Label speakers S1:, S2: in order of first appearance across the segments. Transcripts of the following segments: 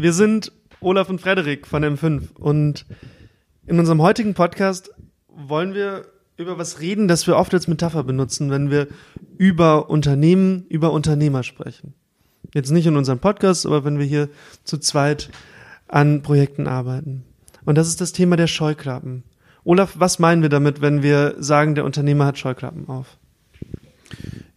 S1: Wir sind Olaf und Frederik von M5 und in unserem heutigen Podcast wollen wir über was reden, das wir oft als Metapher benutzen, wenn wir über Unternehmen, über Unternehmer sprechen. Jetzt nicht in unserem Podcast, aber wenn wir hier zu zweit an Projekten arbeiten. Und das ist das Thema der Scheuklappen. Olaf, was meinen wir damit, wenn wir sagen, der Unternehmer hat Scheuklappen auf?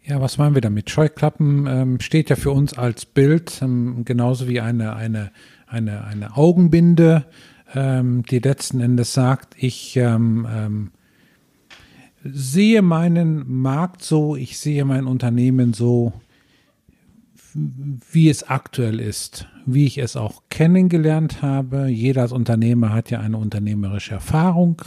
S2: Ja, was meinen wir damit? Scheuklappen ähm, steht ja für uns als Bild, ähm, genauso wie eine, eine, eine, eine Augenbinde, ähm, die letzten Endes sagt, ich ähm, ähm, sehe meinen Markt so, ich sehe mein Unternehmen so, wie es aktuell ist, wie ich es auch kennengelernt habe. Jeder als Unternehmer hat ja eine unternehmerische Erfahrung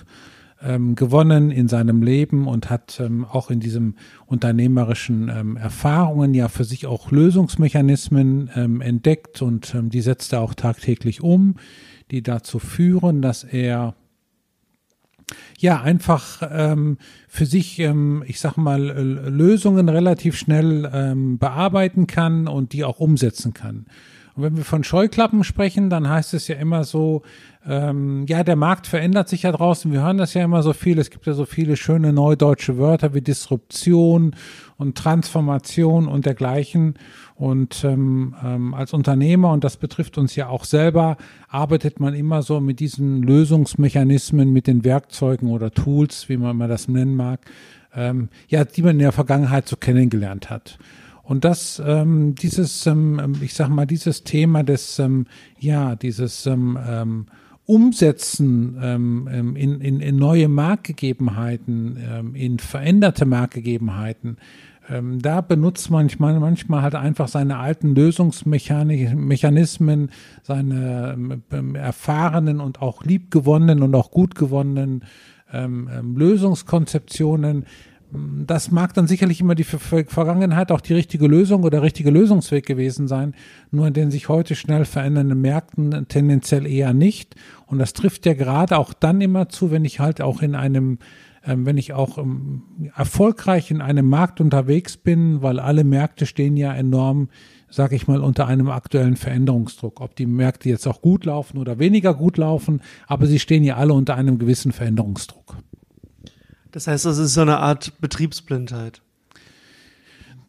S2: ähm, gewonnen in seinem Leben und hat ähm, auch in diesem unternehmerischen ähm, Erfahrungen ja für sich auch Lösungsmechanismen ähm, entdeckt und ähm, die setzt er auch tagtäglich um, die dazu führen, dass er ja einfach ähm, für sich, ähm, ich sag mal, Lösungen relativ schnell ähm, bearbeiten kann und die auch umsetzen kann. Und wenn wir von Scheuklappen sprechen, dann heißt es ja immer so, ähm, ja, der Markt verändert sich ja draußen. Wir hören das ja immer so viel. Es gibt ja so viele schöne neudeutsche Wörter wie Disruption und Transformation und dergleichen. Und ähm, ähm, als Unternehmer, und das betrifft uns ja auch selber, arbeitet man immer so mit diesen Lösungsmechanismen, mit den Werkzeugen oder Tools, wie man immer das nennen mag, ähm, ja, die man in der Vergangenheit so kennengelernt hat. Und das, ähm, dieses, ähm, ich sag mal, dieses Thema des, ähm, ja, dieses ähm, ähm, Umsetzen ähm, ähm, in, in, in neue Marktgegebenheiten, ähm, in veränderte Marktgegebenheiten, ähm, da benutzt manchmal, manchmal halt einfach seine alten Lösungsmechanismen, seine ähm, erfahrenen und auch liebgewonnenen und auch gut gewonnenen ähm, ähm, Lösungskonzeptionen das mag dann sicherlich immer die Vergangenheit auch die richtige Lösung oder richtige Lösungsweg gewesen sein, nur in den sich heute schnell verändernden Märkten tendenziell eher nicht. Und das trifft ja gerade auch dann immer zu, wenn ich halt auch in einem, ähm, wenn ich auch ähm, erfolgreich in einem Markt unterwegs bin, weil alle Märkte stehen ja enorm, sage ich mal, unter einem aktuellen Veränderungsdruck. Ob die Märkte jetzt auch gut laufen oder weniger gut laufen, aber sie stehen ja alle unter einem gewissen Veränderungsdruck.
S1: Das heißt, das ist so eine Art Betriebsblindheit.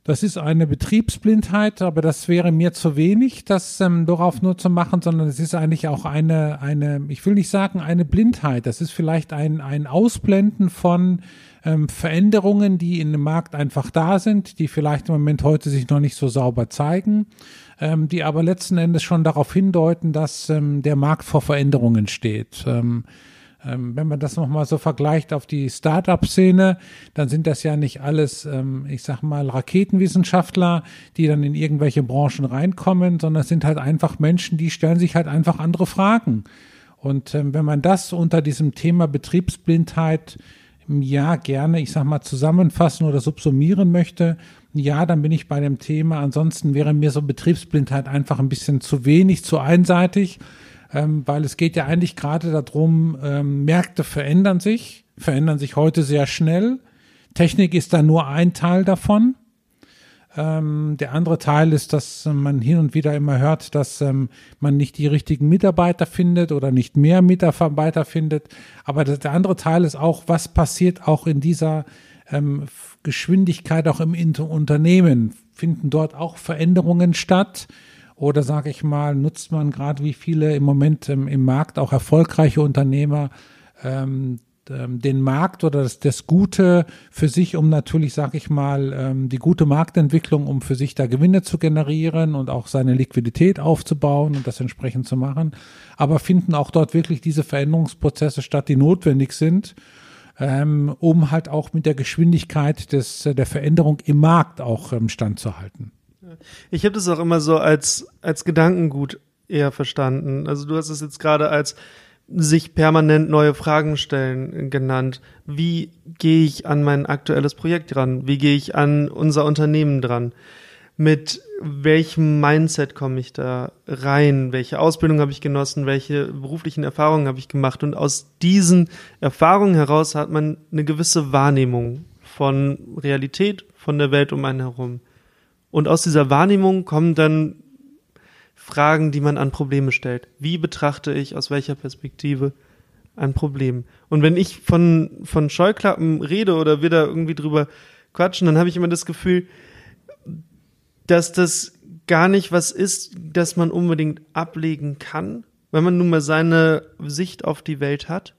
S2: Das ist eine Betriebsblindheit, aber das wäre mir zu wenig, das ähm, darauf nur zu machen, sondern es ist eigentlich auch eine, eine, ich will nicht sagen eine Blindheit. Das ist vielleicht ein, ein Ausblenden von ähm, Veränderungen, die in dem Markt einfach da sind, die vielleicht im Moment heute sich noch nicht so sauber zeigen, ähm, die aber letzten Endes schon darauf hindeuten, dass ähm, der Markt vor Veränderungen steht. Ähm, ähm, wenn man das nochmal so vergleicht auf die Start-up-Szene, dann sind das ja nicht alles, ähm, ich sag mal, Raketenwissenschaftler, die dann in irgendwelche Branchen reinkommen, sondern es sind halt einfach Menschen, die stellen sich halt einfach andere Fragen. Und ähm, wenn man das unter diesem Thema Betriebsblindheit ja gerne, ich sag mal, zusammenfassen oder subsumieren möchte, ja, dann bin ich bei dem Thema. Ansonsten wäre mir so Betriebsblindheit einfach ein bisschen zu wenig, zu einseitig ähm, weil es geht ja eigentlich gerade darum, ähm, Märkte verändern sich, verändern sich heute sehr schnell. Technik ist da nur ein Teil davon. Ähm, der andere Teil ist, dass man hin und wieder immer hört, dass ähm, man nicht die richtigen Mitarbeiter findet oder nicht mehr Mitarbeiter findet. Aber das, der andere Teil ist auch, was passiert auch in dieser ähm, Geschwindigkeit auch im Unternehmen? Finden dort auch Veränderungen statt? Oder sage ich mal, nutzt man gerade wie viele im Moment ähm, im Markt auch erfolgreiche Unternehmer ähm, ähm, den Markt oder das, das Gute für sich, um natürlich, sage ich mal, ähm, die gute Marktentwicklung, um für sich da Gewinne zu generieren und auch seine Liquidität aufzubauen und das entsprechend zu machen. Aber finden auch dort wirklich diese Veränderungsprozesse statt, die notwendig sind, ähm, um halt auch mit der Geschwindigkeit des, der Veränderung im Markt auch ähm, standzuhalten.
S1: Ich habe das auch immer so als, als Gedankengut eher verstanden. Also du hast es jetzt gerade als sich permanent neue Fragen stellen genannt. Wie gehe ich an mein aktuelles Projekt dran? Wie gehe ich an unser Unternehmen dran? Mit welchem Mindset komme ich da rein? Welche Ausbildung habe ich genossen? Welche beruflichen Erfahrungen habe ich gemacht? Und aus diesen Erfahrungen heraus hat man eine gewisse Wahrnehmung von Realität, von der Welt um einen herum. Und aus dieser Wahrnehmung kommen dann Fragen, die man an Probleme stellt. Wie betrachte ich aus welcher Perspektive ein Problem? Und wenn ich von, von Scheuklappen rede oder wir da irgendwie drüber quatschen, dann habe ich immer das Gefühl, dass das gar nicht was ist, das man unbedingt ablegen kann, wenn man nun mal seine Sicht auf die Welt hat,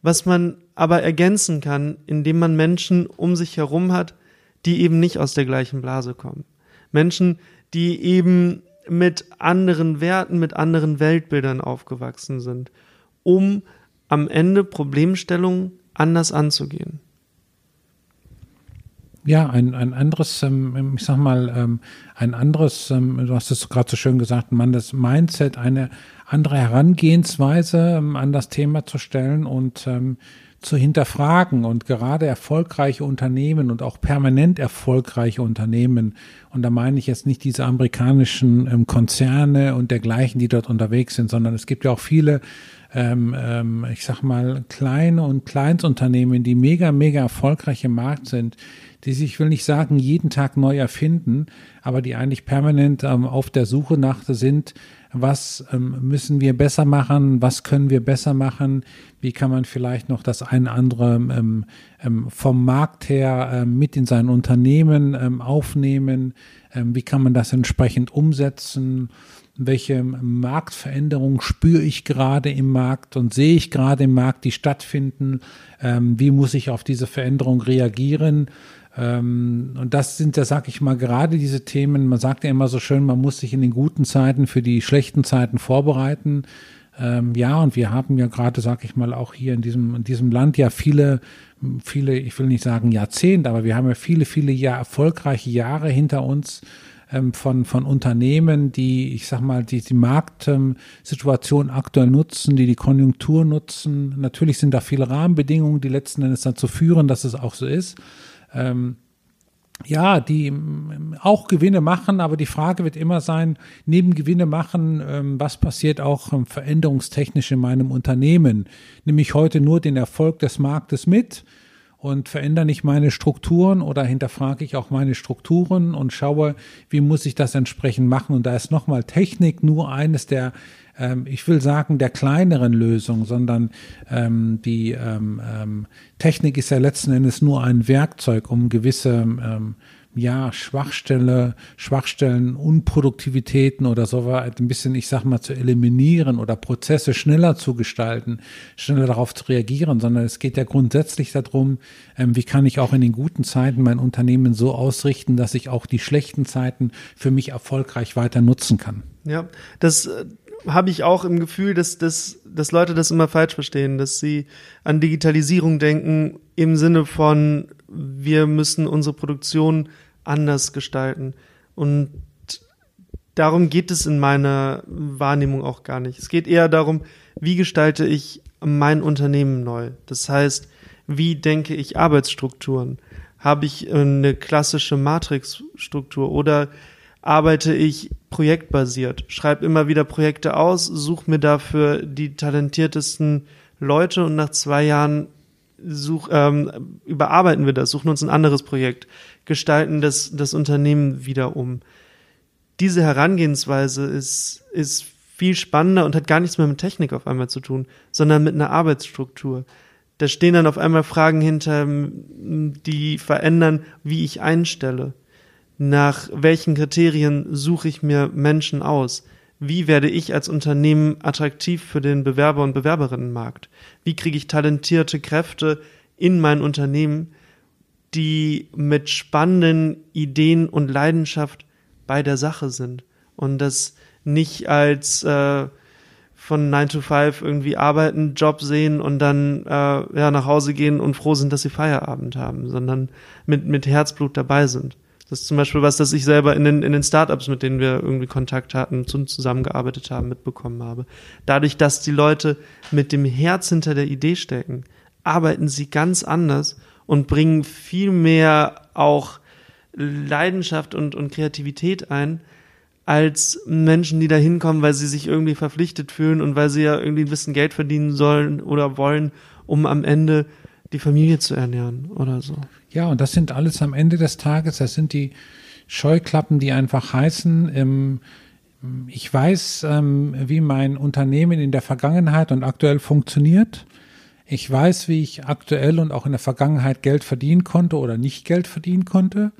S1: was man aber ergänzen kann, indem man Menschen um sich herum hat, die eben nicht aus der gleichen Blase kommen. Menschen, die eben mit anderen Werten, mit anderen Weltbildern aufgewachsen sind, um am Ende Problemstellungen anders anzugehen.
S2: Ja, ein, ein anderes, ähm, ich sag mal, ähm, ein anderes, ähm, du hast es gerade so schön gesagt, man das Mindset, eine andere Herangehensweise ähm, an das Thema zu stellen und ähm, zu hinterfragen und gerade erfolgreiche Unternehmen und auch permanent erfolgreiche Unternehmen, und da meine ich jetzt nicht diese amerikanischen ähm, Konzerne und dergleichen, die dort unterwegs sind, sondern es gibt ja auch viele, ähm, ähm, ich sag mal, kleine und Kleinstunternehmen, die mega, mega erfolgreich im Markt sind, die sich, ich will nicht sagen, jeden Tag neu erfinden, aber die eigentlich permanent ähm, auf der Suche nach sind, was ähm, müssen wir besser machen, was können wir besser machen, wie kann man vielleicht noch das eine andere ähm, ähm, vom Markt her ähm, mit in sein Unternehmen ähm, aufnehmen, ähm, wie kann man das entsprechend umsetzen, welche Marktveränderungen spüre ich gerade im Markt und sehe ich gerade im Markt, die stattfinden, wie muss ich auf diese Veränderung reagieren? ähm, und das sind ja, sag ich mal, gerade diese Themen, man sagt ja immer so schön, man muss sich in den guten Zeiten für die schlechten Zeiten vorbereiten. Ähm, ja, und wir haben ja gerade, sag ich mal, auch hier in diesem, in diesem Land ja viele, viele, ich will nicht sagen Jahrzehnte, aber wir haben ja viele, viele Jahr, erfolgreiche Jahre hinter uns ähm, von, von Unternehmen, die, ich sag mal, die die Marktsituation aktuell nutzen, die die Konjunktur nutzen. Natürlich sind da viele Rahmenbedingungen, die letzten Endes dazu führen, dass es auch so ist ähm, ja, die ähm, auch Gewinne machen, aber die Frage wird immer sein, neben Gewinne machen, ähm, was passiert auch ähm, veränderungstechnisch in meinem Unternehmen? Nehme ich heute nur den Erfolg des Marktes mit und verändere nicht meine Strukturen oder hinterfrage ich auch meine Strukturen und schaue, wie muss ich das entsprechend machen? Und da ist nochmal Technik nur eines der ähm, ich will sagen, der kleineren Lösung, sondern ähm, die ähm, ähm, Technik ist ja letzten Endes nur ein Werkzeug, um gewisse ähm, ja, Schwachstelle, Schwachstellen, Unproduktivitäten oder so ein bisschen, ich sag mal, zu eliminieren oder Prozesse schneller zu gestalten, schneller darauf zu reagieren, sondern es geht ja grundsätzlich darum, ähm, wie kann ich auch in den guten Zeiten mein Unternehmen so ausrichten, dass ich auch die schlechten Zeiten für mich erfolgreich weiter nutzen kann.
S1: Ja, das, habe ich auch im Gefühl, dass, dass, dass Leute das immer falsch verstehen, dass sie an Digitalisierung denken im Sinne von, wir müssen unsere Produktion anders gestalten. Und darum geht es in meiner Wahrnehmung auch gar nicht. Es geht eher darum, wie gestalte ich mein Unternehmen neu? Das heißt, wie denke ich Arbeitsstrukturen? Habe ich eine klassische Matrixstruktur oder arbeite ich projektbasiert, schreibe immer wieder Projekte aus, suche mir dafür die talentiertesten Leute und nach zwei Jahren such, ähm, überarbeiten wir das, suchen uns ein anderes Projekt, gestalten das, das Unternehmen wieder um. Diese Herangehensweise ist, ist viel spannender und hat gar nichts mehr mit Technik auf einmal zu tun, sondern mit einer Arbeitsstruktur. Da stehen dann auf einmal Fragen hinter, die verändern, wie ich einstelle nach welchen Kriterien suche ich mir Menschen aus? Wie werde ich als Unternehmen attraktiv für den Bewerber- und Bewerberinnenmarkt? Wie kriege ich talentierte Kräfte in mein Unternehmen, die mit spannenden Ideen und Leidenschaft bei der Sache sind und das nicht als äh, von 9 to 5 irgendwie arbeiten, Job sehen und dann äh, ja, nach Hause gehen und froh sind, dass sie Feierabend haben, sondern mit, mit Herzblut dabei sind. Das ist zum Beispiel was, das ich selber in den, in den Startups, mit denen wir irgendwie Kontakt hatten, zusammengearbeitet haben, mitbekommen habe. Dadurch, dass die Leute mit dem Herz hinter der Idee stecken, arbeiten sie ganz anders und bringen viel mehr auch Leidenschaft und, und Kreativität ein, als Menschen, die da hinkommen, weil sie sich irgendwie verpflichtet fühlen und weil sie ja irgendwie ein bisschen Geld verdienen sollen oder wollen, um am Ende die Familie zu ernähren oder so.
S2: Ja, und das sind alles am Ende des Tages, das sind die Scheuklappen, die einfach heißen, ähm, ich weiß, ähm, wie mein Unternehmen in der Vergangenheit und aktuell funktioniert. Ich weiß, wie ich aktuell und auch in der Vergangenheit Geld verdienen konnte oder nicht Geld verdienen konnte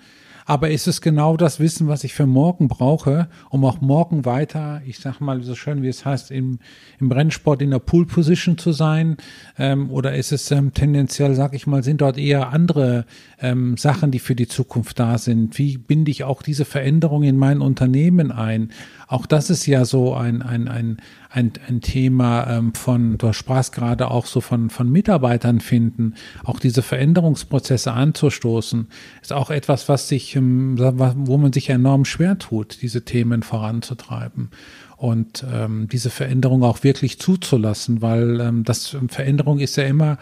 S2: aber ist es genau das Wissen, was ich für morgen brauche, um auch morgen weiter, ich sag mal so schön wie es heißt, im, im Rennsport in der Pool Position zu sein? Ähm, oder ist es ähm, tendenziell, sag ich mal, sind dort eher andere ähm, Sachen, die für die Zukunft da sind? Wie binde ich auch diese Veränderung in mein Unternehmen ein? Auch das ist ja so ein, ein, ein, ein, ein Thema ähm, von, du sprachst gerade auch so von, von Mitarbeitern finden, auch diese Veränderungsprozesse anzustoßen, ist auch etwas, was sich, ähm, wo man sich enorm schwer tut, diese Themen voranzutreiben und ähm, diese Veränderung auch wirklich zuzulassen, weil ähm, das Veränderung ist ja immer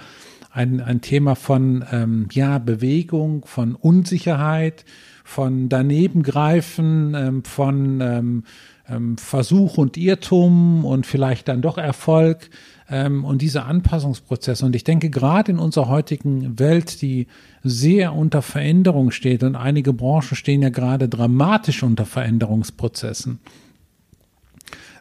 S2: ein, ein Thema von ähm, ja Bewegung, von Unsicherheit, von danebengreifen, ähm, von ähm, ähm, Versuch und Irrtum und vielleicht dann doch Erfolg ähm, und diese Anpassungsprozesse. Und ich denke, gerade in unserer heutigen Welt, die sehr unter Veränderung steht und einige Branchen stehen ja gerade dramatisch unter Veränderungsprozessen.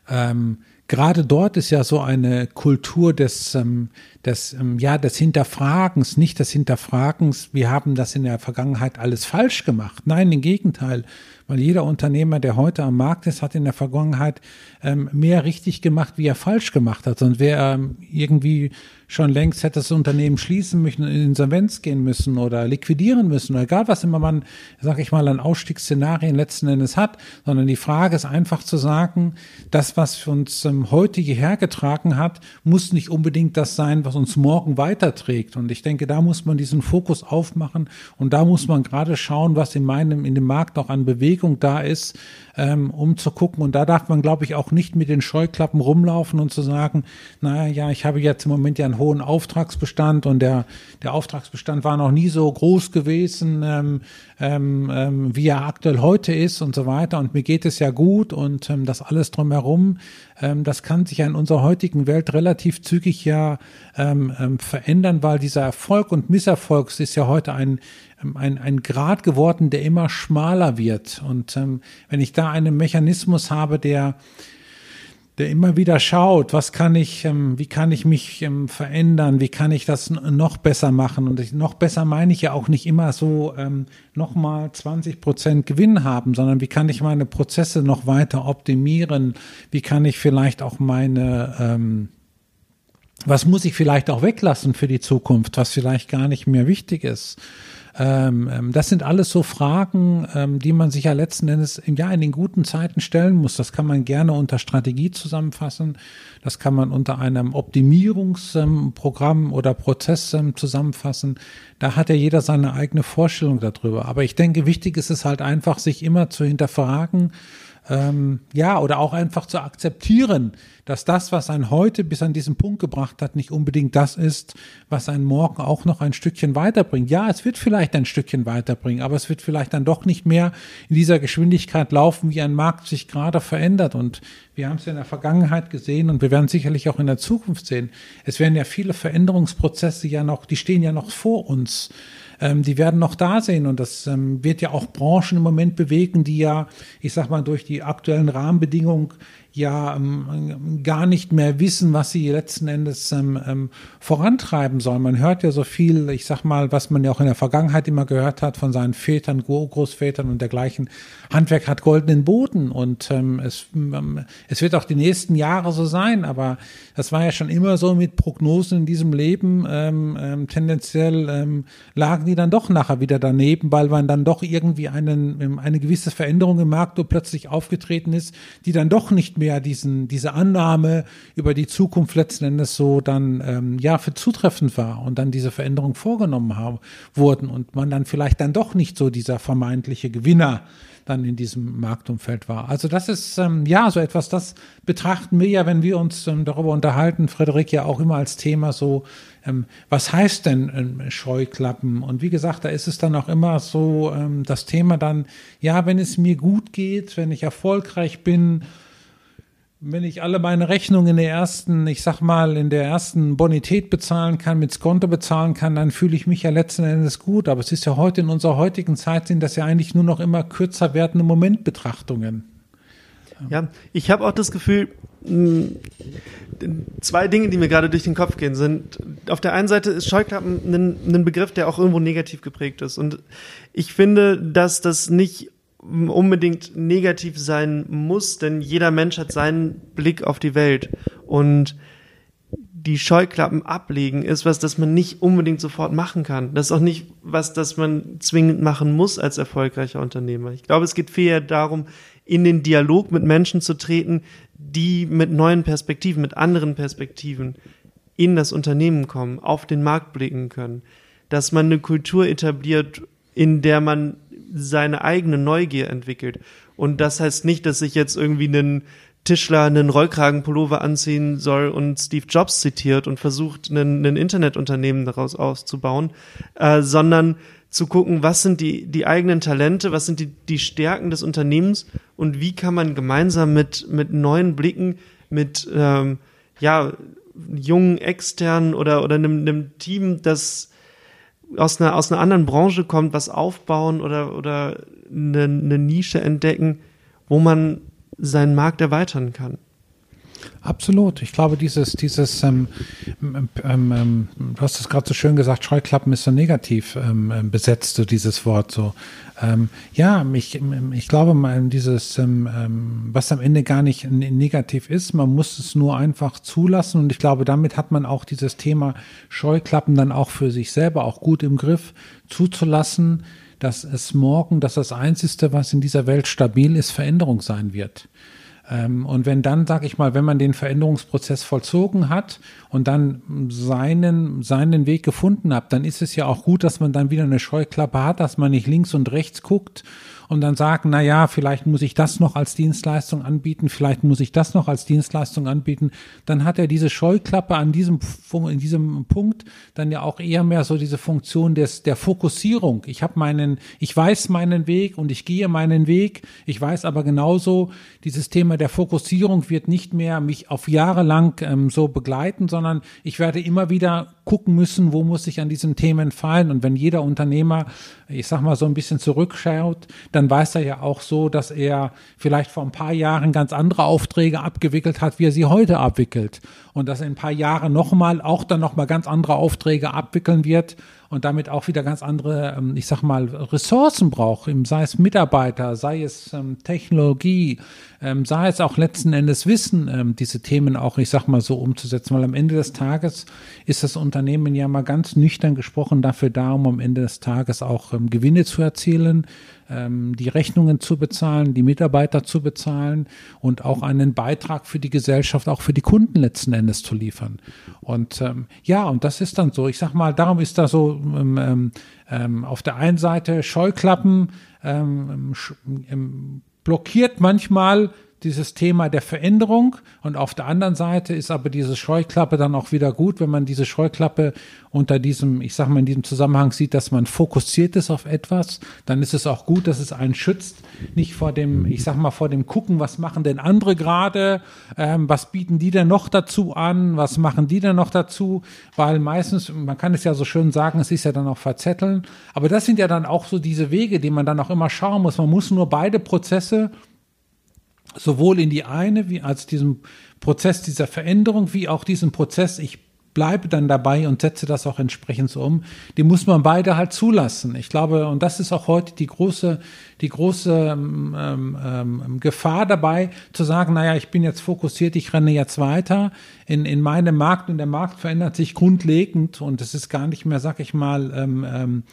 S2: Ähm, gerade dort ist ja so eine Kultur des, ähm, des, ähm, ja, des Hinterfragens, nicht des Hinterfragens, wir haben das in der Vergangenheit alles falsch gemacht. Nein, im Gegenteil, weil jeder Unternehmer, der heute am Markt ist, hat in der Vergangenheit ähm, mehr richtig gemacht, wie er falsch gemacht hat. Sonst wäre ähm, irgendwie schon längst hätte das Unternehmen schließen müssen, in Insolvenz gehen müssen oder liquidieren müssen oder egal was immer man, sag ich mal, an Ausstiegsszenarien letzten Endes hat, sondern die Frage ist einfach zu sagen, das, was uns ähm, heute hierher getragen hat, muss nicht unbedingt das sein, was uns morgen weiterträgt. Und ich denke, da muss man diesen Fokus aufmachen und da muss man gerade schauen, was in meinem, in dem Markt noch an Bewegung da ist, ähm, um zu gucken. Und da darf man, glaube ich, auch nicht mit den Scheuklappen rumlaufen und zu sagen, naja, ja, ich habe jetzt im Moment ja einen hohen Auftragsbestand und der, der Auftragsbestand war noch nie so groß gewesen, ähm, ähm, ähm, wie er aktuell heute ist und so weiter. Und mir geht es ja gut und ähm, das alles drumherum, ähm, das kann sich ja in unserer heutigen Welt relativ zügig ja ähm, ähm, verändern, weil dieser Erfolg und Misserfolg ist ja heute ein ähm, ein, ein Grad geworden, der immer schmaler wird. Und ähm, wenn ich da einen Mechanismus habe, der der immer wieder schaut, was kann ich, ähm, wie kann ich mich ähm, verändern, wie kann ich das noch besser machen. Und noch besser meine ich ja auch nicht immer so ähm, nochmal 20 Prozent Gewinn haben, sondern wie kann ich meine Prozesse noch weiter optimieren, wie kann ich vielleicht auch meine, was muss ich vielleicht auch weglassen für die Zukunft, was vielleicht gar nicht mehr wichtig ist. Ähm, ähm, das sind alles so Fragen, ähm, die man sich ja letzten Endes im Jahr in den guten Zeiten stellen muss. Das kann man gerne unter Strategie zusammenfassen. Das kann man unter einem Optimierungsprogramm oder Prozess zusammenfassen. Da hat ja jeder seine eigene Vorstellung darüber. Aber ich denke, wichtig ist es halt einfach, sich immer zu hinterfragen, ähm, ja, oder auch einfach zu akzeptieren, dass das, was ein heute bis an diesen Punkt gebracht hat, nicht unbedingt das ist, was ein morgen auch noch ein Stückchen weiterbringt. Ja, es wird vielleicht ein Stückchen weiterbringen, aber es wird vielleicht dann doch nicht mehr in dieser Geschwindigkeit laufen, wie ein Markt sich gerade verändert. Und wir haben es ja in der Vergangenheit gesehen und wir werden sicherlich auch in der Zukunft sehen. Es werden ja viele Veränderungsprozesse ja noch, die stehen ja noch vor uns ähm, die werden noch da sein und das ähm, wird ja auch Branchen im Moment bewegen, die ja, ich sag mal, durch die aktuellen Rahmenbedingungen ja ähm, gar nicht mehr wissen, was sie letzten Endes ähm, ähm, vorantreiben sollen. Man hört ja so viel, ich sag mal, was man ja auch in der Vergangenheit immer gehört hat von seinen Vätern, Großvätern und dergleichen. Handwerk hat goldenen Boden und ähm, es, ähm, es wird auch die nächsten Jahre so sein, aber das war ja schon immer so mit Prognosen in diesem Leben. Ähm, ähm, tendenziell ähm, lagen die dann doch nachher wieder daneben, weil man dann doch irgendwie einen, ähm, eine gewisse Veränderung im Markt plötzlich aufgetreten ist, die dann doch nicht mehr diesen, diese Annahme über die Zukunft letzten Endes so dann ähm, ja für zutreffend war und dann diese Veränderung vorgenommen haben, wurden und man dann vielleicht dann doch nicht so dieser vermeintliche Gewinner dann in diesem Marktumfeld war. Also das ist ähm, ja so etwas, das betrachten wir ja, wenn wir uns ähm, darüber unterhalten, Frederik ja auch immer als Thema so, ähm, was heißt denn ähm, Scheuklappen? Und wie gesagt, da ist es dann auch immer so ähm, das Thema dann, ja, wenn es mir gut geht, wenn ich erfolgreich bin, wenn ich alle meine Rechnungen in der ersten, ich sag mal, in der ersten Bonität bezahlen kann, mit Skonto bezahlen kann, dann fühle ich mich ja letzten Endes gut. Aber es ist ja heute in unserer heutigen Zeit sind das ja eigentlich nur noch immer kürzer werdende Momentbetrachtungen.
S1: Ja, ich habe auch das Gefühl, zwei Dinge, die mir gerade durch den Kopf gehen, sind, auf der einen Seite ist Scheuklappen ein Begriff, der auch irgendwo negativ geprägt ist. Und ich finde, dass das nicht unbedingt negativ sein muss, denn jeder Mensch hat seinen Blick auf die Welt. Und die Scheuklappen ablegen ist was, das man nicht unbedingt sofort machen kann. Das ist auch nicht was, das man zwingend machen muss als erfolgreicher Unternehmer. Ich glaube, es geht vielmehr darum, in den Dialog mit Menschen zu treten, die mit neuen Perspektiven, mit anderen Perspektiven in das Unternehmen kommen, auf den Markt blicken können. Dass man eine Kultur etabliert, in der man seine eigene Neugier entwickelt. Und das heißt nicht, dass ich jetzt irgendwie einen Tischler einen Rollkragenpullover anziehen soll und Steve Jobs zitiert und versucht, ein, Internetunternehmen daraus auszubauen, äh, sondern zu gucken, was sind die, die eigenen Talente, was sind die, die Stärken des Unternehmens und wie kann man gemeinsam mit, mit neuen Blicken, mit ähm, ja, jungen externen oder, oder einem, einem Team, das aus einer, aus einer anderen Branche kommt, was aufbauen oder, oder eine, eine Nische entdecken, wo man seinen Markt erweitern kann.
S2: Absolut. Ich glaube, dieses, dieses, ähm, ähm, ähm, du hast es gerade so schön gesagt, Scheuklappen ist so negativ ähm, ähm, besetzt, so dieses Wort so. Ähm, ja, ich, ich glaube, dieses, was am Ende gar nicht negativ ist, man muss es nur einfach zulassen und ich glaube, damit hat man auch dieses Thema Scheuklappen dann auch für sich selber auch gut im Griff zuzulassen, dass es morgen, dass das Einzige, was in dieser Welt stabil ist, Veränderung sein wird. Ähm, und wenn dann, sag ich mal, wenn man den Veränderungsprozess vollzogen hat und dann seinen, seinen Weg gefunden hat, dann ist es ja auch gut, dass man dann wieder eine Scheuklappe hat, dass man nicht links und rechts guckt und dann sagen, na ja, vielleicht muss ich das noch als Dienstleistung anbieten, vielleicht muss ich das noch als Dienstleistung anbieten, dann hat er diese Scheuklappe an diesem, in diesem Punkt dann ja auch eher mehr so diese Funktion des, der Fokussierung. Ich habe meinen, ich weiß meinen Weg und ich gehe meinen Weg. Ich weiß aber genauso, dieses Thema der Fokussierung wird nicht mehr mich auf Jahre lang ähm, so begleiten, sondern ich werde immer wieder gucken müssen, wo muss ich an diesen Themen fallen. Und wenn jeder Unternehmer, ich sag mal, so ein bisschen zurückschaut, dann weiß er ja auch so, dass er vielleicht vor ein paar Jahren ganz andere Aufträge abgewickelt hat, wie er sie heute abwickelt. Und dass er in ein paar Jahren nochmal, auch dann nochmal ganz andere Aufträge abwickeln wird und damit auch wieder ganz andere, ähm, ich sag mal, Ressourcen braucht, sei es Mitarbeiter, sei es ähm, Technologie, ähm, sei es auch letzten Endes Wissen, diese Themen auch, ich sag mal so umzusetzen, weil am Ende des Tages ist das Unternehmen ja mal ganz nüchtern gesprochen dafür da, um am Ende des Tages auch Gewinne zu erzielen, die Rechnungen zu bezahlen, die Mitarbeiter zu bezahlen und auch einen Beitrag für die Gesellschaft, auch für die Kunden letzten Endes zu liefern. Und ähm, ja, und das ist dann so. Ich sag mal, darum ist da so ähm, ähm, auf der einen Seite Scheuklappen ähm, ähm, blockiert manchmal dieses Thema der Veränderung. Und auf der anderen Seite ist aber diese Scheuklappe dann auch wieder gut, wenn man diese Scheuklappe unter diesem, ich sag mal in diesem Zusammenhang sieht, dass man fokussiert ist auf etwas, dann ist es auch gut, dass es einen schützt, nicht vor dem, ich sag mal vor dem gucken, was machen denn andere gerade, ähm, was bieten die denn noch dazu an, was machen die denn noch dazu, weil meistens, man kann es ja so schön sagen, es ist ja dann auch verzetteln, aber das sind ja dann auch so diese Wege, die man dann auch immer schauen muss. Man muss nur beide Prozesse sowohl in die eine wie als diesem Prozess dieser Veränderung, wie auch diesen Prozess, ich bleibe dann dabei und setze das auch entsprechend so um. Die muss man beide halt zulassen. Ich glaube, und das ist auch heute die große, die große ähm, ähm, Gefahr dabei, zu sagen, naja, ich bin jetzt fokussiert, ich renne jetzt weiter in, in meinem Markt und der Markt verändert sich grundlegend und es ist gar nicht mehr, sag ich mal, ähm,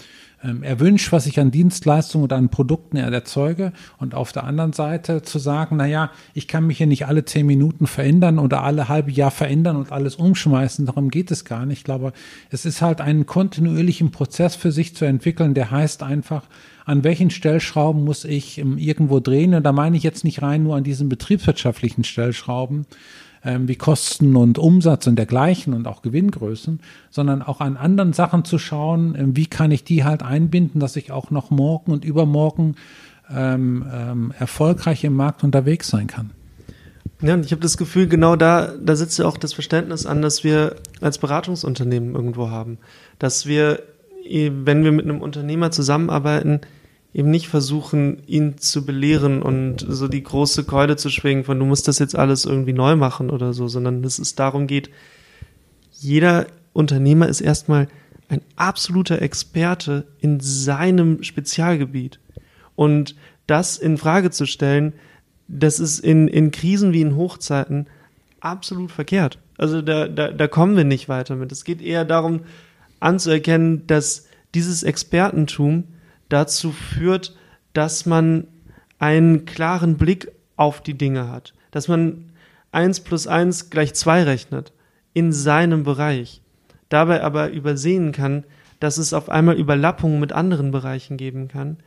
S2: ähm, erwünscht, was ich an Dienstleistungen oder an Produkten erzeuge. Und auf der anderen Seite zu sagen, naja, ich kann mich hier nicht alle zehn Minuten verändern oder alle halbe Jahr verändern und alles umschmeißen, darum geht es gar nicht. Ich glaube, es ist halt einen kontinuierlichen Prozess für sich zu entwickeln, der heißt einfach, an welchen Stellschrauben muss ich ähm, irgendwo drehen. Und da meine ich jetzt nicht rein nur an diesen betriebswirtschaftlichen Stellschrauben, ähm, wie Kosten und Umsatz und dergleichen und auch Gewinngrößen, sondern auch an anderen Sachen zu schauen, ähm, wie kann ich die halt einbinden, dass ich auch noch morgen und übermorgen ähm, ähm, erfolgreich im Markt unterwegs sein kann.
S1: Ja, und ich habe das Gefühl, genau da, da sitzt ja auch das Verständnis an, dass wir als Beratungsunternehmen irgendwo haben. Dass wir, wenn wir mit einem Unternehmer zusammenarbeiten, eben nicht versuchen, ihn zu belehren und so die große Keule zu schwingen von du musst das jetzt alles irgendwie neu machen oder so, sondern dass es darum geht, jeder Unternehmer ist erstmal ein absoluter Experte in seinem Spezialgebiet. Und das in Frage zu stellen, das ist in, in Krisen wie in Hochzeiten absolut verkehrt. Also da, da, da kommen wir nicht weiter mit. Es geht eher darum, anzuerkennen, dass dieses Expertentum dazu führt, dass man einen klaren Blick auf die Dinge hat, dass man eins plus eins gleich zwei rechnet in seinem Bereich, dabei aber übersehen kann, dass es auf einmal Überlappungen mit anderen Bereichen geben kann,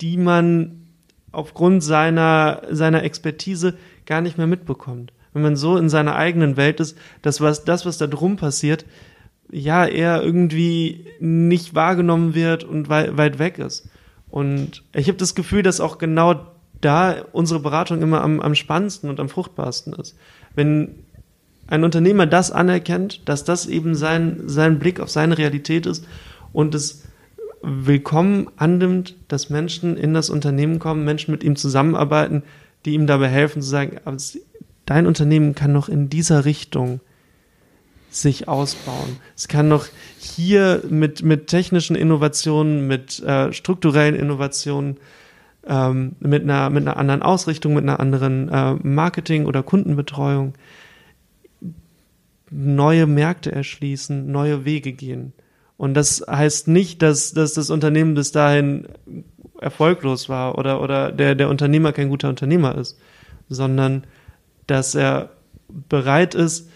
S1: die man aufgrund seiner, seiner Expertise gar nicht mehr mitbekommt. Wenn man so in seiner eigenen Welt ist, dass was, das, was da drum passiert, ja, eher irgendwie nicht wahrgenommen wird und weit, weit weg ist. Und ich habe das Gefühl, dass auch genau da unsere Beratung immer am, am spannendsten und am fruchtbarsten ist. Wenn ein Unternehmer das anerkennt, dass das eben sein, sein Blick auf seine Realität ist und es willkommen annimmt, dass Menschen in das Unternehmen kommen, Menschen mit ihm zusammenarbeiten, die ihm dabei helfen zu sagen, dein Unternehmen kann noch in dieser Richtung sich ausbauen. Es kann noch hier mit, mit technischen Innovationen, mit äh, strukturellen Innovationen, ähm, mit, einer, mit einer anderen Ausrichtung, mit einer anderen äh, Marketing- oder Kundenbetreuung neue Märkte erschließen, neue Wege gehen. Und das heißt nicht, dass, dass das Unternehmen bis dahin erfolglos war oder, oder der, der Unternehmer kein guter Unternehmer ist, sondern dass er bereit ist,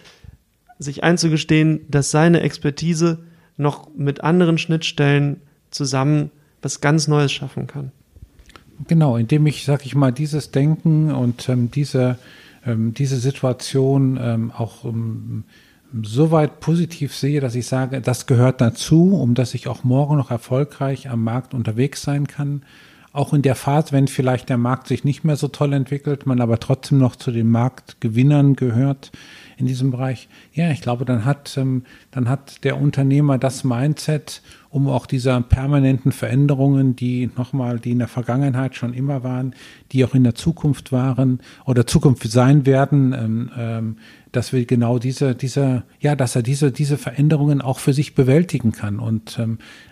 S1: sich einzugestehen, dass seine Expertise noch mit anderen Schnittstellen zusammen was ganz Neues schaffen kann.
S2: Genau, indem ich, sag ich mal, dieses Denken und ähm, diese, ähm, diese Situation ähm, auch ähm, so weit positiv sehe, dass ich sage, das gehört dazu, um dass ich auch morgen noch erfolgreich am Markt unterwegs sein kann. Auch in der Phase, wenn vielleicht der Markt sich nicht mehr so toll entwickelt, man aber trotzdem noch zu den Marktgewinnern gehört, in diesem Bereich. Ja, ich glaube, dann hat, ähm, dann hat der Unternehmer das Mindset, um auch dieser permanenten Veränderungen, die nochmal, die in der Vergangenheit schon immer waren, die auch in der Zukunft waren oder Zukunft sein werden, ähm, ähm, dass wir genau diese, diese, ja, dass er diese, diese Veränderungen auch für sich bewältigen kann. Und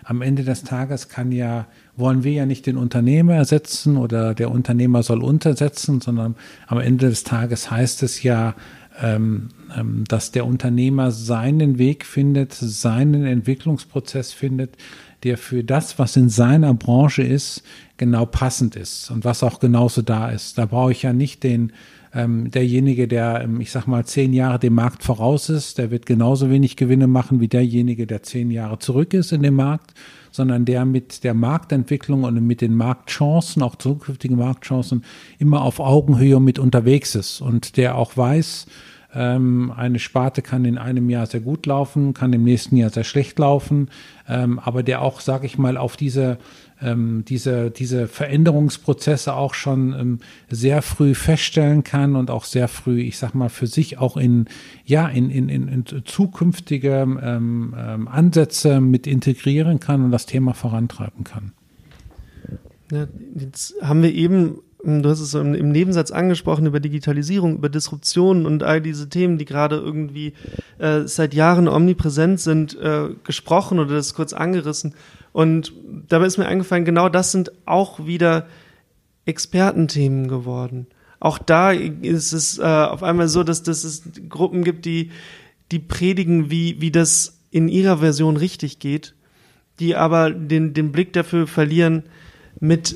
S2: am Ende des Tages kann ja, wollen wir ja nicht den Unternehmer ersetzen oder der Unternehmer soll untersetzen, sondern am Ende des Tages heißt es ja, ähm, ähm, dass der Unternehmer seinen Weg findet, seinen Entwicklungsprozess findet, der für das, was in seiner Branche ist, genau passend ist und was auch genauso da ist. Da brauche ich ja nicht den ähm, derjenige, der, ähm, ich sag mal, zehn Jahre dem Markt voraus ist, der wird genauso wenig Gewinne machen wie derjenige, der zehn Jahre zurück ist in dem Markt, sondern der mit der Marktentwicklung und mit den Marktchancen, auch zukünftigen Marktchancen, immer auf Augenhöhe mit unterwegs ist und der auch weiß, ähm, eine Sparte kann in einem Jahr sehr gut laufen, kann im nächsten Jahr sehr schlecht laufen, ähm, aber der auch, sage ich mal, auf diese ähm, diese, diese Veränderungsprozesse auch schon ähm, sehr früh feststellen kann und auch sehr früh, ich sag mal, für sich auch in, ja, in, in, in, in zukünftige ähm, ähm, Ansätze mit integrieren kann und das Thema vorantreiben kann.
S1: Ja, jetzt haben wir eben Du hast es im, im Nebensatz angesprochen über Digitalisierung, über Disruption und all diese Themen, die gerade irgendwie äh, seit Jahren omnipräsent sind, äh, gesprochen oder das kurz angerissen. Und dabei ist mir eingefallen, genau das sind auch wieder Expertenthemen geworden. Auch da ist es äh, auf einmal so, dass, dass es Gruppen gibt, die, die predigen, wie, wie das in ihrer Version richtig geht, die aber den, den Blick dafür verlieren, mit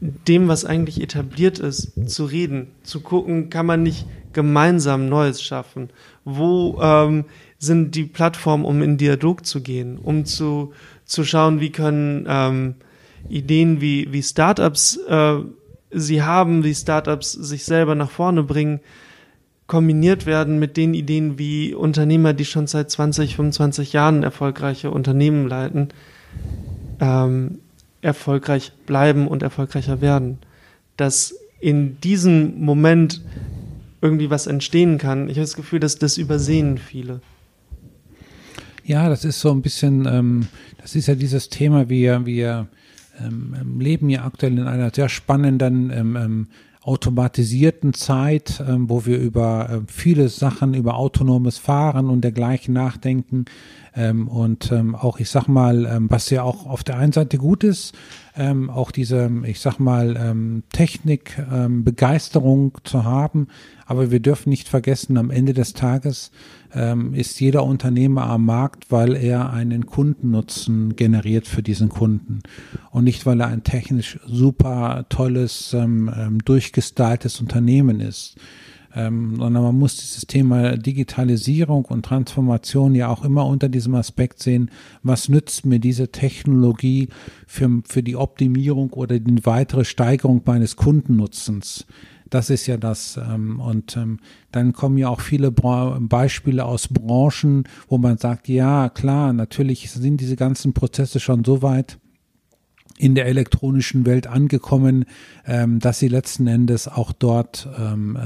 S1: dem, was eigentlich etabliert ist, zu reden, zu gucken, kann man nicht gemeinsam Neues schaffen? Wo ähm, sind die Plattformen, um in Dialog zu gehen, um zu, zu schauen, wie können ähm, Ideen wie, wie Startups äh, sie haben, wie Startups sich selber nach vorne bringen, kombiniert werden mit den Ideen, wie Unternehmer, die schon seit 20, 25 Jahren erfolgreiche Unternehmen leiten, ähm, erfolgreich bleiben und erfolgreicher werden. Dass in diesem Moment irgendwie was entstehen kann. Ich habe das Gefühl, dass das übersehen viele.
S2: Ja, das ist so ein bisschen, ähm, das ist ja dieses Thema, wir, wir ähm, leben ja aktuell in einer sehr spannenden ähm, ähm, automatisierten Zeit, ähm, wo wir über äh, viele Sachen, über autonomes Fahren und dergleichen nachdenken. Ähm, und ähm, auch, ich sag mal, ähm, was ja auch auf der einen Seite gut ist, ähm, auch diese, ich sag mal, ähm, Technik, ähm, Begeisterung zu haben. Aber wir dürfen nicht vergessen, am Ende des Tages ähm, ist jeder Unternehmer am Markt, weil er einen Kundennutzen generiert für diesen Kunden und nicht, weil er ein technisch super tolles, ähm, ähm, durchgestyltes Unternehmen ist ähm, sondern man muss dieses Thema Digitalisierung und Transformation ja auch immer unter diesem Aspekt sehen, was nützt mir diese Technologie für, für die Optimierung oder die weitere Steigerung meines Kundennutzens. Das ist ja das. Ähm, und ähm, dann kommen ja auch viele Bra Beispiele aus Branchen, wo man sagt, ja, klar, natürlich sind diese ganzen Prozesse schon so weit, in der elektronischen Welt angekommen, ähm, dass sie letzten Endes auch dort ähm,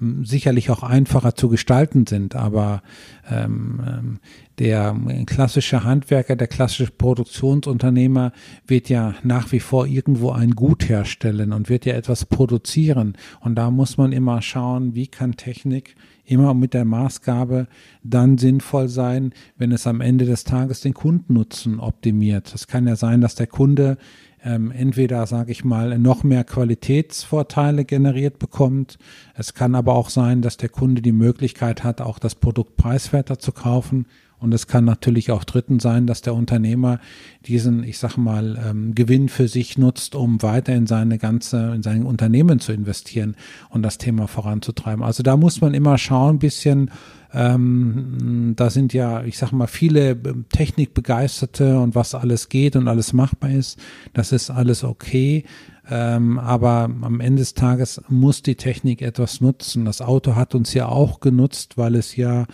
S2: ähm, sicherlich auch einfacher zu gestalten sind. Aber ähm, ähm der klassische Handwerker, der klassische Produktionsunternehmer wird ja nach wie vor irgendwo ein Gut herstellen und wird ja etwas produzieren. Und da muss man immer schauen, wie kann Technik immer mit der Maßgabe dann sinnvoll sein, wenn es am Ende des Tages den Kundennutzen optimiert. Es kann ja sein, dass der Kunde ähm, entweder, sage ich mal, noch mehr Qualitätsvorteile generiert bekommt. Es kann aber auch sein, dass der Kunde die Möglichkeit hat, auch das Produkt preiswerter zu kaufen. Und es kann natürlich auch dritten sein, dass der Unternehmer diesen, ich sag mal, ähm, Gewinn für sich nutzt, um weiter in seine ganze, in sein Unternehmen zu investieren und das Thema voranzutreiben. Also da muss man immer schauen, bisschen, ähm, da sind ja, ich sag mal, viele ähm, Technikbegeisterte und was alles geht und alles machbar ist. Das ist alles okay. Ähm, aber am Ende des Tages muss die Technik etwas nutzen. Das Auto hat uns ja auch genutzt, weil es ja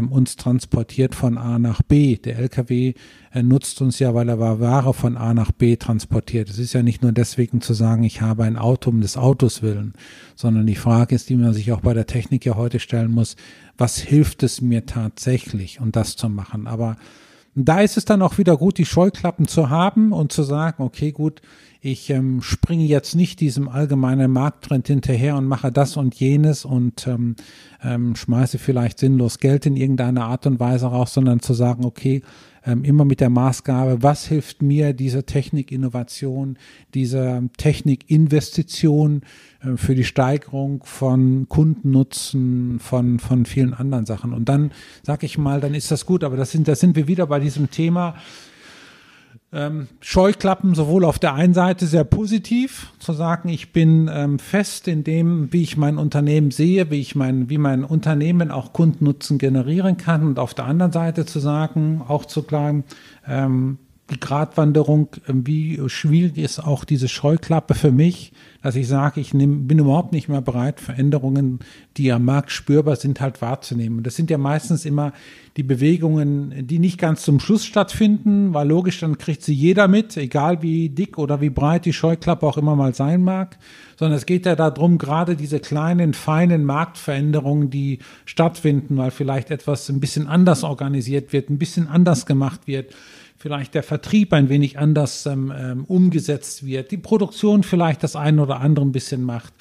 S2: uns transportiert von A nach B. Der LKW äh, nutzt uns ja, weil er Ware von A nach B transportiert. Es ist ja nicht nur deswegen zu sagen, ich habe ein Auto um des Autos willen, sondern die Frage ist, die man sich auch bei der Technik ja heute stellen muss, was hilft es mir tatsächlich, um das zu machen? Aber da ist es dann auch wieder gut, die Scheuklappen zu haben und zu sagen, okay, gut, ich ähm, springe jetzt nicht diesem allgemeinen Markttrend hinterher und mache das und jenes und ähm, ähm, schmeiße vielleicht sinnlos Geld in irgendeiner Art und Weise raus, sondern zu sagen, okay, ähm, immer mit der Maßgabe, was hilft mir diese Technikinnovation, diese Technikinvestition äh, für die Steigerung von Kundennutzen, von, von vielen anderen Sachen. Und dann sage ich mal, dann ist das gut, aber das sind, da sind wir wieder bei diesem Thema, ähm, Scheuklappen sowohl auf der einen Seite sehr positiv, zu sagen, ich bin ähm, fest in dem, wie ich mein Unternehmen sehe, wie ich mein, wie mein Unternehmen auch Kundennutzen generieren kann. Und auf der anderen Seite zu sagen, auch zu sagen, ähm, die Gratwanderung, ähm, wie schwierig ist auch diese Scheuklappe für mich, dass ich sage, ich nehm, bin überhaupt nicht mehr bereit, Veränderungen, die am Markt spürbar sind, halt wahrzunehmen. das sind ja meistens immer die Bewegungen, die nicht ganz zum Schluss stattfinden, weil logisch, dann kriegt sie jeder mit, egal wie dick oder wie breit die Scheuklappe auch immer mal sein mag, sondern es geht ja darum, gerade diese kleinen, feinen Marktveränderungen, die stattfinden, weil vielleicht etwas ein bisschen anders organisiert wird, ein bisschen anders gemacht wird, vielleicht der Vertrieb ein wenig anders ähm, ähm, umgesetzt wird, die Produktion vielleicht das eine oder andere ein bisschen macht.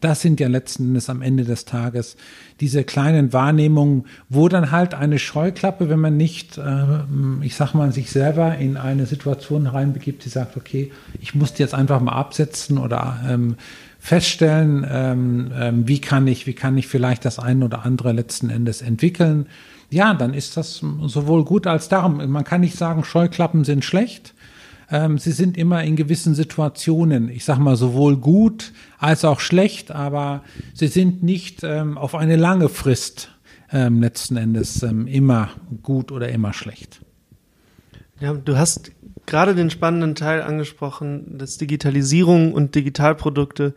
S2: Das sind ja letzten Endes am Ende des Tages diese kleinen Wahrnehmungen, wo dann halt eine Scheuklappe, wenn man nicht, äh, ich sag mal, sich selber in eine Situation reinbegibt, die sagt, okay, ich muss die jetzt einfach mal absetzen oder ähm, feststellen, ähm, ähm, wie kann ich, wie kann ich vielleicht das eine oder andere letzten Endes entwickeln ja, dann ist das sowohl gut als darum. Man kann nicht sagen, Scheuklappen sind schlecht. Ähm, sie sind immer in gewissen Situationen, ich sag mal, sowohl gut als auch schlecht, aber sie sind nicht ähm, auf eine lange Frist ähm, letzten Endes ähm, immer gut oder immer schlecht.
S1: Ja, du hast gerade den spannenden Teil angesprochen, dass Digitalisierung und Digitalprodukte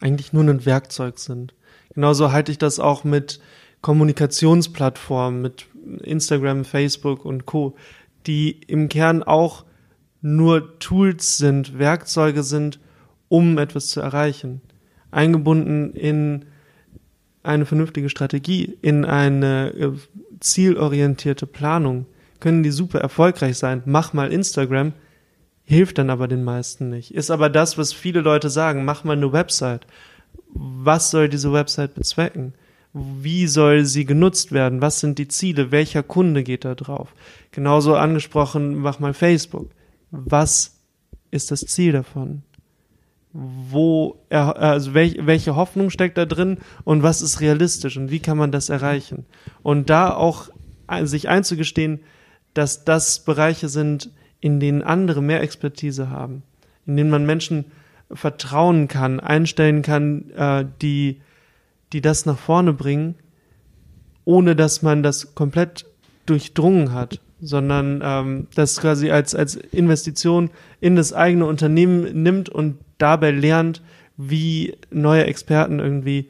S1: eigentlich nur ein Werkzeug sind. Genauso halte ich das auch mit Kommunikationsplattformen mit Instagram, Facebook und Co., die im Kern auch nur Tools sind, Werkzeuge sind, um etwas zu erreichen. Eingebunden in eine vernünftige Strategie, in eine äh, zielorientierte Planung, können die super erfolgreich sein. Mach mal Instagram, hilft dann aber den meisten nicht. Ist aber das, was viele Leute sagen, mach mal eine Website. Was soll diese Website bezwecken? Wie soll sie genutzt werden? Was sind die Ziele? Welcher Kunde geht da drauf? Genauso angesprochen, mach mal Facebook. Was ist das Ziel davon? Wo, also welche Hoffnung steckt da drin und was ist realistisch und wie kann man das erreichen? Und da auch sich einzugestehen, dass das Bereiche sind, in denen andere mehr Expertise haben, in denen man Menschen vertrauen kann, einstellen kann, äh, die, die das nach vorne bringen, ohne dass man das komplett durchdrungen hat, sondern ähm, das quasi als, als Investition in das eigene Unternehmen nimmt und dabei lernt, wie neue Experten irgendwie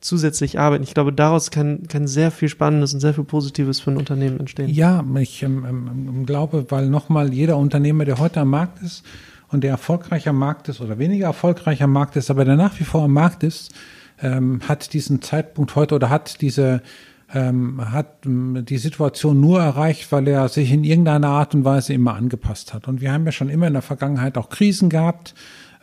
S1: zusätzlich arbeiten. Ich glaube, daraus kann, kann sehr viel Spannendes und sehr viel Positives für ein Unternehmen entstehen.
S2: Ja, ich ähm, ähm, glaube, weil nochmal jeder Unternehmer, der heute am Markt ist und der erfolgreicher Markt ist oder weniger erfolgreicher Markt ist, aber der nach wie vor am Markt ist, ähm, hat diesen Zeitpunkt heute oder hat diese ähm, hat ähm, die Situation nur erreicht, weil er sich in irgendeiner Art und Weise immer angepasst hat. Und wir haben ja schon immer in der Vergangenheit auch Krisen gehabt,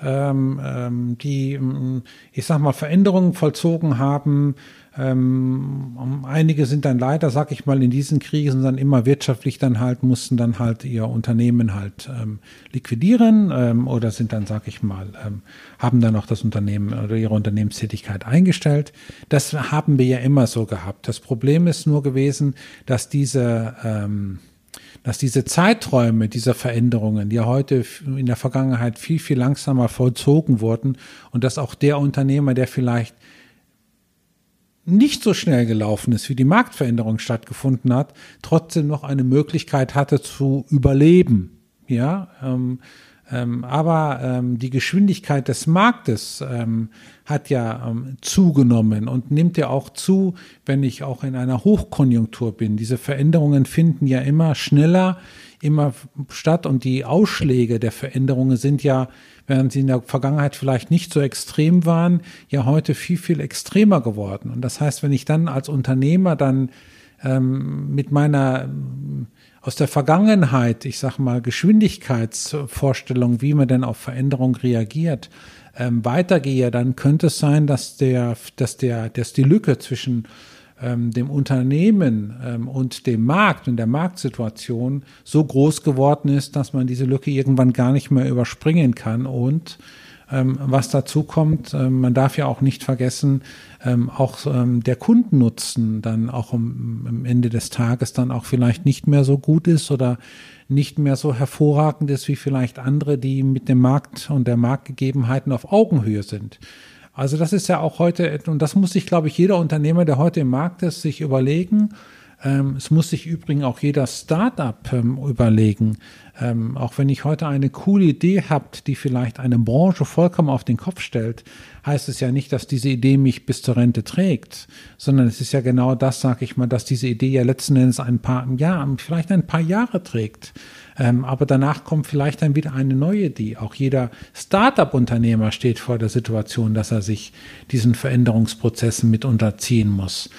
S2: ähm, ähm, die, ähm, ich sag mal, Veränderungen vollzogen haben. Ähm, einige sind dann leider, sag ich mal, in diesen Krisen dann immer wirtschaftlich dann halt, mussten dann halt ihr Unternehmen halt ähm, liquidieren ähm, oder sind dann, sag ich mal, ähm, haben dann auch das Unternehmen oder ihre Unternehmenstätigkeit eingestellt. Das haben wir ja immer so gehabt. Das Problem ist nur gewesen, dass diese dass diese Zeiträume dieser Veränderungen, die ja heute in der Vergangenheit viel, viel langsamer vollzogen wurden und dass auch der Unternehmer, der vielleicht nicht so schnell gelaufen ist, wie die Marktveränderung stattgefunden hat, trotzdem noch eine Möglichkeit hatte zu überleben. Ja, ähm, ähm, aber ähm, die Geschwindigkeit des Marktes ähm, hat ja ähm, zugenommen und nimmt ja auch zu, wenn ich auch in einer Hochkonjunktur bin. Diese Veränderungen finden ja immer schneller, immer statt und die Ausschläge der Veränderungen sind ja, während sie in der Vergangenheit vielleicht nicht so extrem waren, ja heute viel, viel extremer geworden. Und das heißt, wenn ich dann als Unternehmer dann ähm, mit meiner aus der Vergangenheit, ich sag mal, Geschwindigkeitsvorstellung, wie man denn auf Veränderung reagiert, ähm, weitergehe, dann könnte es sein, dass der, dass der, dass die Lücke zwischen ähm, dem Unternehmen ähm, und dem Markt und der Marktsituation so groß geworden ist, dass man diese Lücke irgendwann gar nicht mehr überspringen kann. Und ähm, was dazu kommt, ähm, man darf ja auch nicht vergessen, ähm, auch ähm, der Kundennutzen dann auch um, am Ende des Tages dann auch vielleicht nicht mehr so gut ist oder nicht mehr so hervorragend ist wie vielleicht andere, die mit dem Markt und der Marktgegebenheiten auf Augenhöhe sind. Also das ist ja auch heute, und das muss sich, glaube ich, jeder Unternehmer, der heute im Markt ist, sich überlegen, es muss sich übrigens auch jeder Startup ähm, überlegen. Ähm, auch wenn ich heute eine coole Idee habt, die vielleicht eine Branche vollkommen auf den Kopf stellt, heißt es ja nicht, dass diese Idee mich bis zur Rente trägt, sondern es ist ja genau das, sage ich mal, dass diese Idee ja letzten Endes ein paar, ja, vielleicht ein paar Jahre trägt. Ähm, aber danach kommt vielleicht dann wieder eine neue Idee. Auch jeder Startup-Unternehmer steht vor der Situation, dass er sich diesen Veränderungsprozessen mit unterziehen muss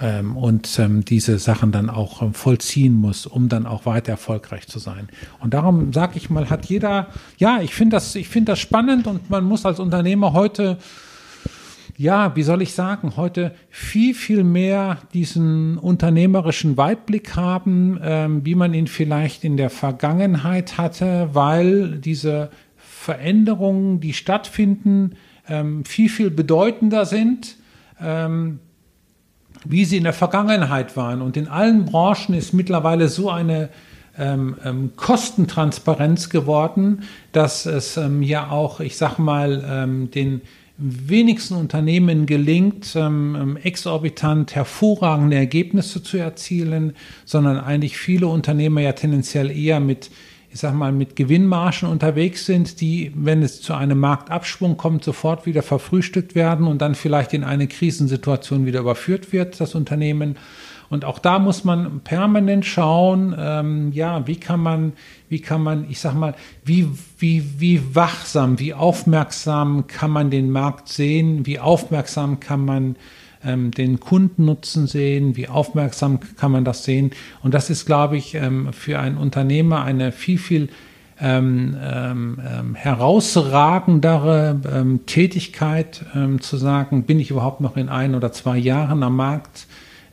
S2: ähm, und ähm, diese Sachen dann auch ähm, vollziehen muss, um dann auch weiter erfolgreich zu sein. Und darum sage ich mal, hat jeder, ja, ich finde das, ich finde das spannend und man muss als Unternehmer heute ja, wie soll ich sagen, heute viel, viel mehr diesen unternehmerischen Weitblick haben, ähm, wie man ihn vielleicht in der Vergangenheit hatte, weil diese Veränderungen, die stattfinden, ähm, viel, viel bedeutender sind, ähm, wie sie in der Vergangenheit waren. Und in allen Branchen ist mittlerweile so eine ähm, ähm, Kostentransparenz geworden, dass es ähm, ja auch, ich sag mal, ähm, den wenigsten Unternehmen gelingt, ähm, ähm, exorbitant hervorragende Ergebnisse zu erzielen, sondern eigentlich viele Unternehmer ja tendenziell eher mit, ich sag mal, mit Gewinnmargen unterwegs sind, die, wenn es zu einem Marktabschwung kommt, sofort wieder verfrühstückt werden und dann vielleicht in eine Krisensituation wieder überführt wird, das Unternehmen. Und auch da muss man permanent schauen, ähm, ja, wie kann man, wie kann man, ich sag mal, wie, wie, wie wachsam, wie aufmerksam kann man den Markt sehen, wie aufmerksam kann man ähm, den Kundennutzen sehen, wie aufmerksam kann man das sehen. Und das ist, glaube ich, ähm, für einen Unternehmer eine viel, viel ähm, ähm, ähm, herausragendere ähm, Tätigkeit ähm, zu sagen, bin ich überhaupt noch in ein oder zwei Jahren am Markt?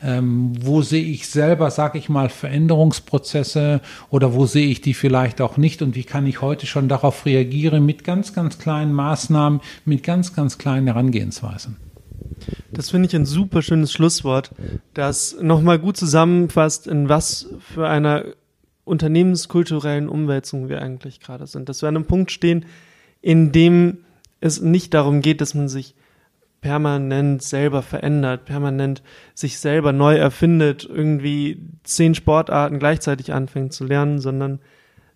S2: Ähm, wo sehe ich selber, sage ich mal, Veränderungsprozesse oder wo sehe ich die vielleicht auch nicht und wie kann ich heute schon darauf reagieren mit ganz, ganz kleinen Maßnahmen, mit ganz, ganz kleinen Herangehensweisen.
S1: Das finde ich ein super schönes Schlusswort, das nochmal gut zusammenfasst, in was für einer unternehmenskulturellen Umwälzung wir eigentlich gerade sind. Dass wir an einem Punkt stehen, in dem es nicht darum geht, dass man sich permanent selber verändert, permanent sich selber neu erfindet, irgendwie zehn Sportarten gleichzeitig anfängt zu lernen, sondern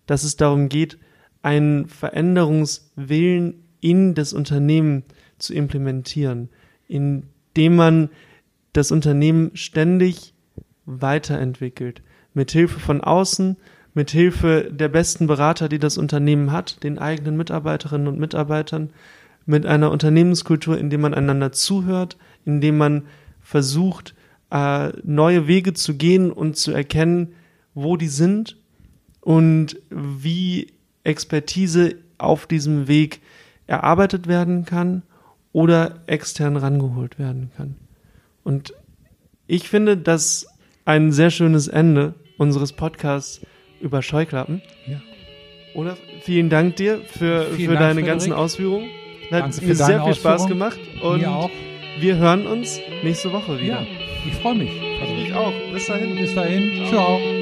S1: dass es darum geht, einen Veränderungswillen in das Unternehmen zu implementieren, indem man das Unternehmen ständig weiterentwickelt, mit Hilfe von außen, mit Hilfe der besten Berater, die das Unternehmen hat, den eigenen Mitarbeiterinnen und Mitarbeitern, mit einer Unternehmenskultur, in dem man einander zuhört, in dem man versucht, äh, neue Wege zu gehen und zu erkennen, wo die sind und wie Expertise auf diesem Weg erarbeitet werden kann oder extern rangeholt werden kann. Und ich finde das ein sehr schönes Ende unseres Podcasts über Scheuklappen. Ja. Oder vielen Dank dir für, für Dank, deine Frederik. ganzen Ausführungen. Hat mir sehr viel Spaß gemacht und wir hören uns nächste Woche wieder. Ja,
S2: ich freue mich.
S1: Also ich auch. Bis dahin.
S2: Bis dahin. Ciao. Ciao.